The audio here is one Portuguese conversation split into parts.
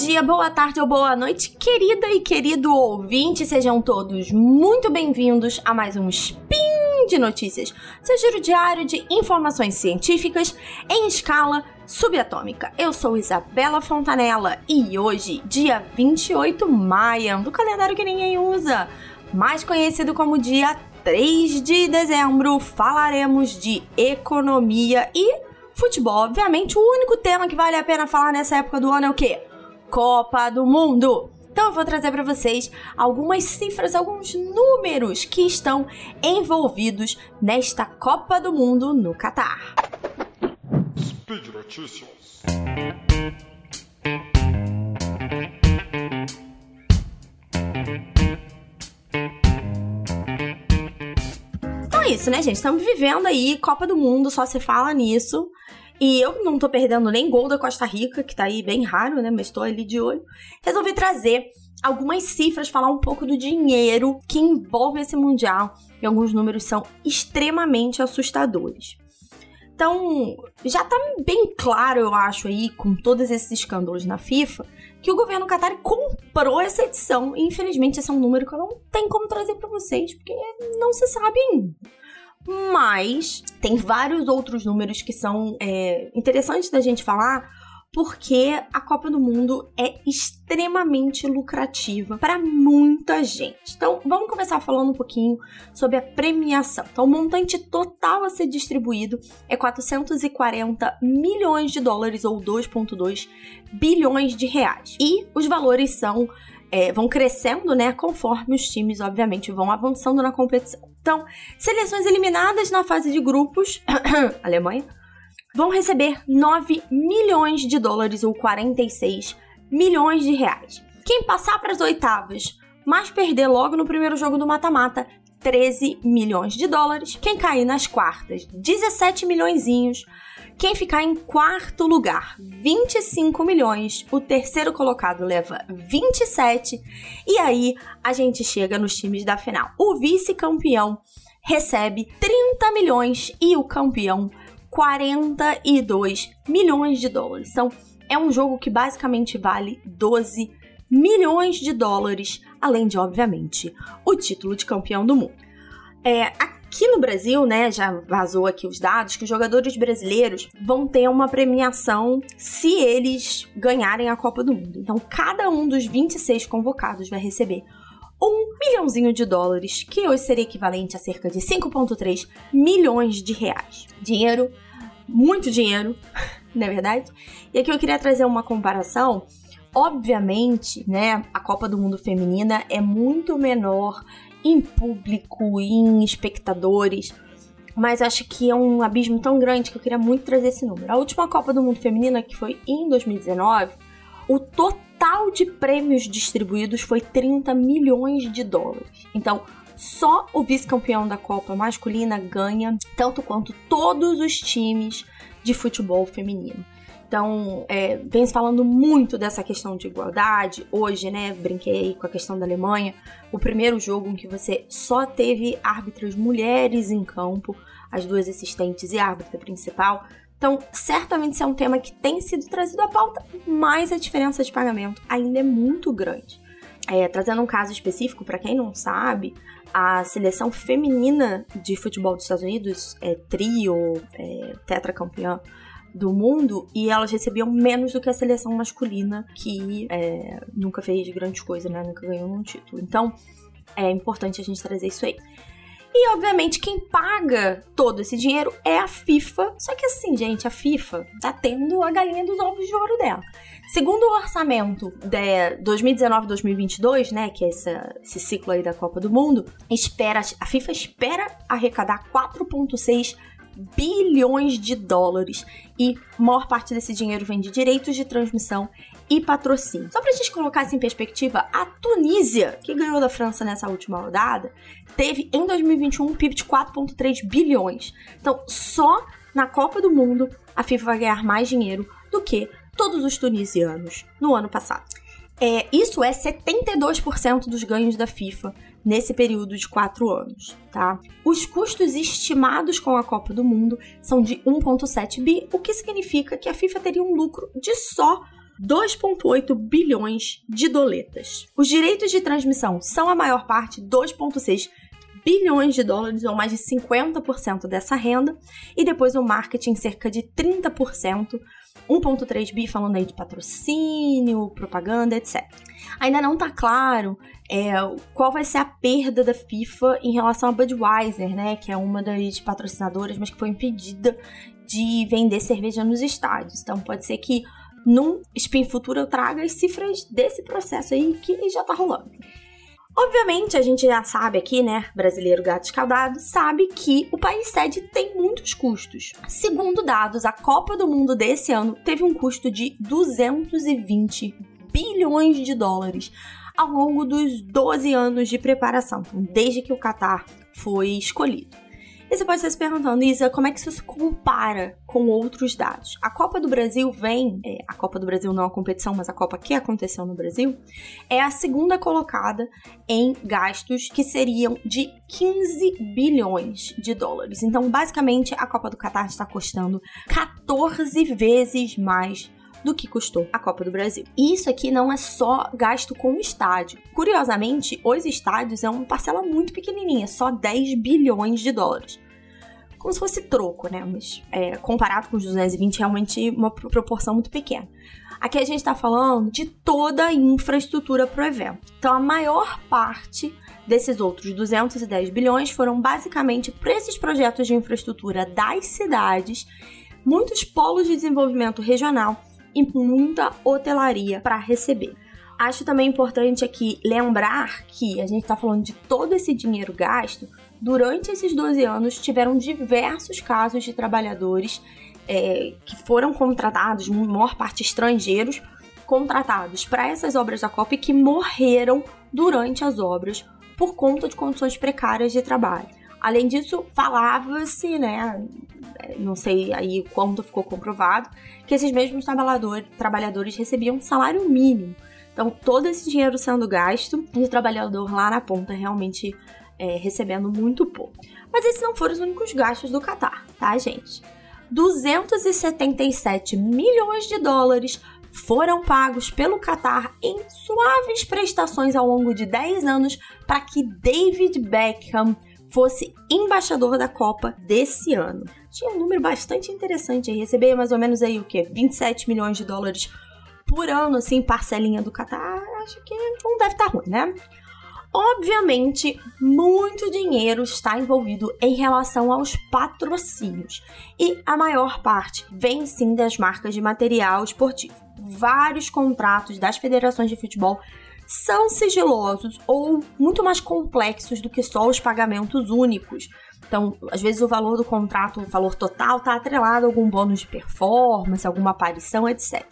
dia, boa tarde ou boa noite, querida e querido ouvinte. Sejam todos muito bem-vindos a mais um Spin de Notícias, seu giro diário de informações científicas em escala subatômica. Eu sou Isabela Fontanella e hoje, dia 28 maio, do calendário que ninguém usa, mais conhecido como dia 3 de dezembro, falaremos de economia e futebol. Obviamente, o único tema que vale a pena falar nessa época do ano é o quê? Copa do Mundo. Então eu vou trazer para vocês algumas cifras, alguns números que estão envolvidos nesta Copa do Mundo no Catar. Speed Notícias. Então é isso, né, gente? Estamos vivendo aí Copa do Mundo, só se fala nisso. E eu não tô perdendo nem gol da Costa Rica, que tá aí bem raro, né? Mas tô ali de olho. Resolvi trazer algumas cifras, falar um pouco do dinheiro que envolve esse Mundial. E alguns números são extremamente assustadores. Então, já tá bem claro, eu acho, aí, com todos esses escândalos na FIFA, que o governo Qatar comprou essa edição. E, infelizmente, esse é um número que eu não tenho como trazer para vocês, porque não se sabe ainda. Mas tem vários outros números que são é, interessantes da gente falar, porque a Copa do Mundo é extremamente lucrativa para muita gente. Então, vamos começar falando um pouquinho sobre a premiação. Então, o montante total a ser distribuído é 440 milhões de dólares ou 2,2 bilhões de reais. E os valores são é, vão crescendo, né, conforme os times, obviamente, vão avançando na competição. Então, seleções eliminadas na fase de grupos, Alemanha, vão receber 9 milhões de dólares ou 46 milhões de reais. Quem passar para as oitavas, mas perder logo no primeiro jogo do mata-mata, 13 milhões de dólares. Quem cair nas quartas, 17 milhões. Quem ficar em quarto lugar, 25 milhões. O terceiro colocado leva 27. E aí a gente chega nos times da final. O vice-campeão recebe 30 milhões e o campeão 42 milhões de dólares. Então, é um jogo que basicamente vale 12 milhões de dólares, além de, obviamente, o título de campeão do mundo. É, Aqui no Brasil, né, já vazou aqui os dados que os jogadores brasileiros vão ter uma premiação se eles ganharem a Copa do Mundo. Então, cada um dos 26 convocados vai receber um milhãozinho de dólares, que hoje seria equivalente a cerca de 5,3 milhões de reais. Dinheiro, muito dinheiro, não é verdade? E aqui eu queria trazer uma comparação. Obviamente, né, a Copa do Mundo Feminina é muito menor em público, em espectadores. Mas acho que é um abismo tão grande que eu queria muito trazer esse número. A última Copa do Mundo Feminina, que foi em 2019, o total de prêmios distribuídos foi 30 milhões de dólares. Então, só o vice-campeão da Copa masculina ganha tanto quanto todos os times de futebol feminino. Então, é, vem se falando muito dessa questão de igualdade. Hoje, né, brinquei com a questão da Alemanha. O primeiro jogo em que você só teve árbitras mulheres em campo, as duas assistentes e a árbitra principal. Então, certamente isso é um tema que tem sido trazido à pauta, mas a diferença de pagamento ainda é muito grande. É, trazendo um caso específico, para quem não sabe, a seleção feminina de futebol dos Estados Unidos, é, trio, é, tetracampeã, do mundo e elas recebiam menos do que a seleção masculina, que é, nunca fez grandes coisas, né? Nunca ganhou um título. Então, é importante a gente trazer isso aí. E, obviamente, quem paga todo esse dinheiro é a FIFA. Só que assim, gente, a FIFA tá tendo a galinha dos ovos de ouro dela. Segundo o orçamento de 2019-2022, né, que é essa, esse ciclo aí da Copa do Mundo, espera, a FIFA espera arrecadar 4,6 bilhões de dólares e maior parte desse dinheiro vem de direitos de transmissão e patrocínio. Só pra gente colocar isso em perspectiva, a Tunísia, que ganhou da França nessa última rodada, teve em 2021 um PIB de 4,3 bilhões. Então, só na Copa do Mundo a FIFA vai ganhar mais dinheiro do que todos os tunisianos no ano passado. É, isso é 72% dos ganhos da FIFA nesse período de quatro anos, tá? Os custos estimados com a Copa do Mundo são de 1,7 bi, o que significa que a FIFA teria um lucro de só 2,8 bilhões de doletas. Os direitos de transmissão são a maior parte, 2,6 bilhões de dólares, ou mais de 50% dessa renda, e depois o marketing, cerca de 30%, 1,3 bi falando aí de patrocínio, propaganda, etc. Ainda não está claro é, qual vai ser a perda da FIFA em relação a Budweiser, né, que é uma das patrocinadoras, mas que foi impedida de vender cerveja nos estádios. Então pode ser que num spin futuro eu traga as cifras desse processo aí que já tá rolando. Obviamente, a gente já sabe aqui, né, brasileiro gato escaldado, sabe que o país sede tem muitos custos. Segundo dados, a Copa do Mundo desse ano teve um custo de 220 bilhões de dólares ao longo dos 12 anos de preparação, desde que o Catar foi escolhido. E você pode estar se perguntando, Isa, como é que isso se compara com outros dados? A Copa do Brasil vem, é, a Copa do Brasil não é uma competição, mas a Copa que aconteceu no Brasil, é a segunda colocada em gastos que seriam de 15 bilhões de dólares. Então, basicamente, a Copa do Catar está custando 14 vezes mais do que custou a Copa do Brasil. E isso aqui não é só gasto com o estádio. Curiosamente, os estádios é uma parcela muito pequenininha, só 10 bilhões de dólares. Como se fosse troco, né? Mas é, comparado com os 220, realmente uma proporção muito pequena. Aqui a gente está falando de toda a infraestrutura para o evento. Então, a maior parte desses outros 210 bilhões foram basicamente para esses projetos de infraestrutura das cidades, muitos polos de desenvolvimento regional e muita hotelaria para receber. Acho também importante aqui lembrar que a gente está falando de todo esse dinheiro gasto. Durante esses 12 anos, tiveram diversos casos de trabalhadores é, que foram contratados, maior parte estrangeiros, contratados para essas obras da Copa e que morreram durante as obras por conta de condições precárias de trabalho. Além disso, falava-se, né, não sei aí quanto ficou comprovado, que esses mesmos trabalhadores recebiam salário mínimo. Então, todo esse dinheiro sendo gasto e o trabalhador lá na ponta realmente é, recebendo muito pouco. Mas esses não foram os únicos gastos do Qatar, tá, gente? 277 milhões de dólares foram pagos pelo Qatar em suaves prestações ao longo de 10 anos para que David Beckham fosse embaixador da Copa desse ano. Tinha um número bastante interessante aí, receber mais ou menos aí o que? 27 milhões de dólares por ano, assim, parcelinha do Qatar. Acho que não deve estar tá ruim, né? Obviamente, muito dinheiro está envolvido em relação aos patrocínios, e a maior parte vem sim das marcas de material esportivo. Vários contratos das federações de futebol são sigilosos ou muito mais complexos do que só os pagamentos únicos. Então, às vezes o valor do contrato, o valor total, está atrelado a algum bônus de performance, alguma aparição, etc.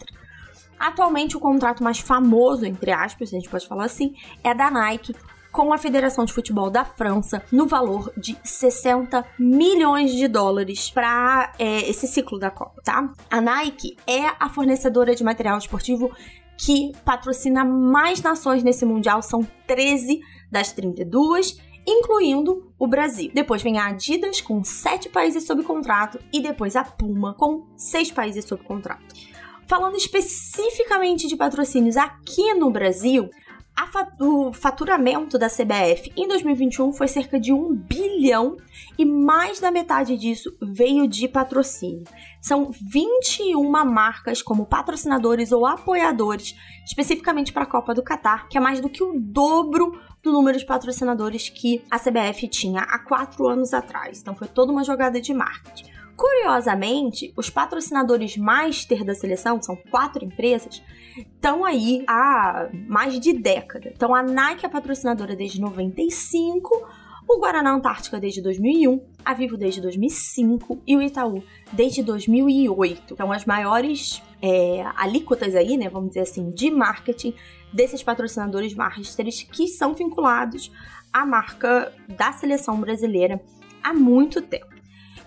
Atualmente, o contrato mais famoso, entre aspas, a gente pode falar assim, é da Nike, com a Federação de Futebol da França no valor de 60 milhões de dólares para é, esse ciclo da Copa, tá? A Nike é a fornecedora de material esportivo que patrocina mais nações nesse mundial, são 13 das 32, incluindo o Brasil. Depois vem a Adidas com 7 países sob contrato e depois a Puma com 6 países sob contrato. Falando especificamente de patrocínios aqui no Brasil, o faturamento da CBF em 2021 foi cerca de 1 bilhão e mais da metade disso veio de patrocínio. São 21 marcas como patrocinadores ou apoiadores, especificamente para a Copa do Catar, que é mais do que o dobro do número de patrocinadores que a CBF tinha há quatro anos atrás. Então foi toda uma jogada de marketing. Curiosamente, os patrocinadores master da seleção, são quatro empresas, estão aí há mais de década. Então a Nike é patrocinadora desde 95, o Guaraná Antártica desde 2001, a Vivo desde 2005 e o Itaú desde 2008. Então as maiores é, alíquotas aí, né, vamos dizer assim, de marketing desses patrocinadores masters que são vinculados à marca da seleção brasileira há muito tempo.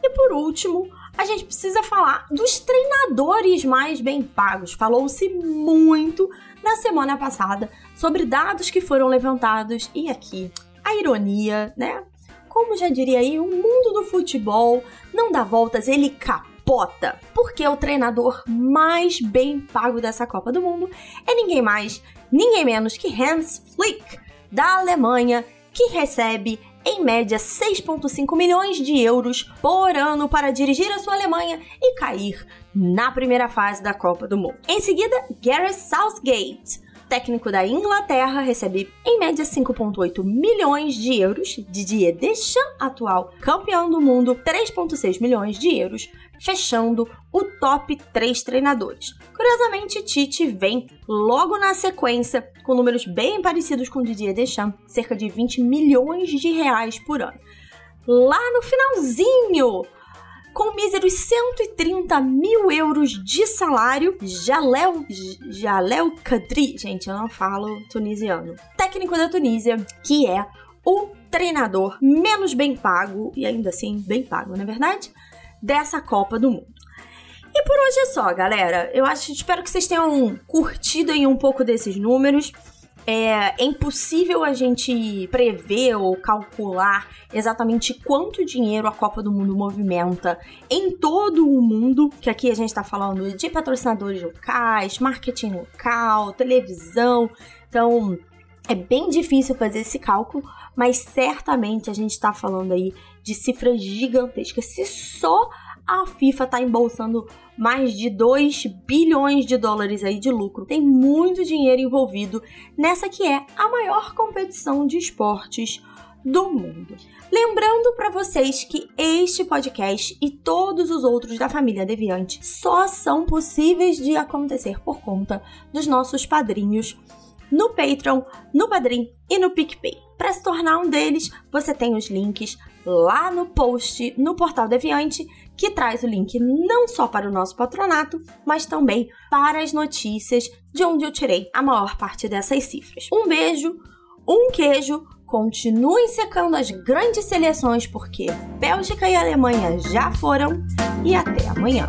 E por último, a gente precisa falar dos treinadores mais bem pagos. Falou-se muito na semana passada sobre dados que foram levantados e aqui a ironia, né? Como já diria aí, o mundo do futebol não dá voltas, ele capota porque o treinador mais bem pago dessa Copa do Mundo é ninguém mais, ninguém menos que Hans Flick, da Alemanha, que recebe em média 6,5 milhões de euros por ano para dirigir a sua Alemanha e cair na primeira fase da Copa do Mundo. Em seguida, Gareth Southgate, técnico da Inglaterra, recebe em média 5,8 milhões de euros. Didier Deschamps, atual campeão do mundo, 3,6 milhões de euros, fechando o top 3 treinadores. Curiosamente, Tite vem logo na sequência, com números bem parecidos com Didier Deschamps, cerca de 20 milhões de reais por ano. Lá no finalzinho, com míseros 130 mil euros de salário, Jalel, Jalel Kadri, gente, eu não falo tunisiano, técnico da Tunísia, que é o treinador menos bem pago, e ainda assim bem pago, na é verdade, dessa Copa do Mundo. E por hoje é só, galera. Eu acho, espero que vocês tenham curtido aí um pouco desses números. É, é, impossível a gente prever ou calcular exatamente quanto dinheiro a Copa do Mundo movimenta em todo o mundo, que aqui a gente está falando de patrocinadores locais, marketing local, televisão. Então, é bem difícil fazer esse cálculo, mas certamente a gente está falando aí de cifras gigantescas. Se só a FIFA está embolsando mais de 2 bilhões de dólares aí de lucro. Tem muito dinheiro envolvido nessa que é a maior competição de esportes do mundo. Lembrando para vocês que este podcast e todos os outros da família Deviante só são possíveis de acontecer por conta dos nossos padrinhos no Patreon, no Padrim e no PicPay. Para se tornar um deles, você tem os links lá no post no Portal Deviante que traz o link não só para o nosso patronato, mas também para as notícias de onde eu tirei a maior parte dessas cifras. Um beijo, um queijo, continuem secando as grandes seleções porque Bélgica e Alemanha já foram e até amanhã.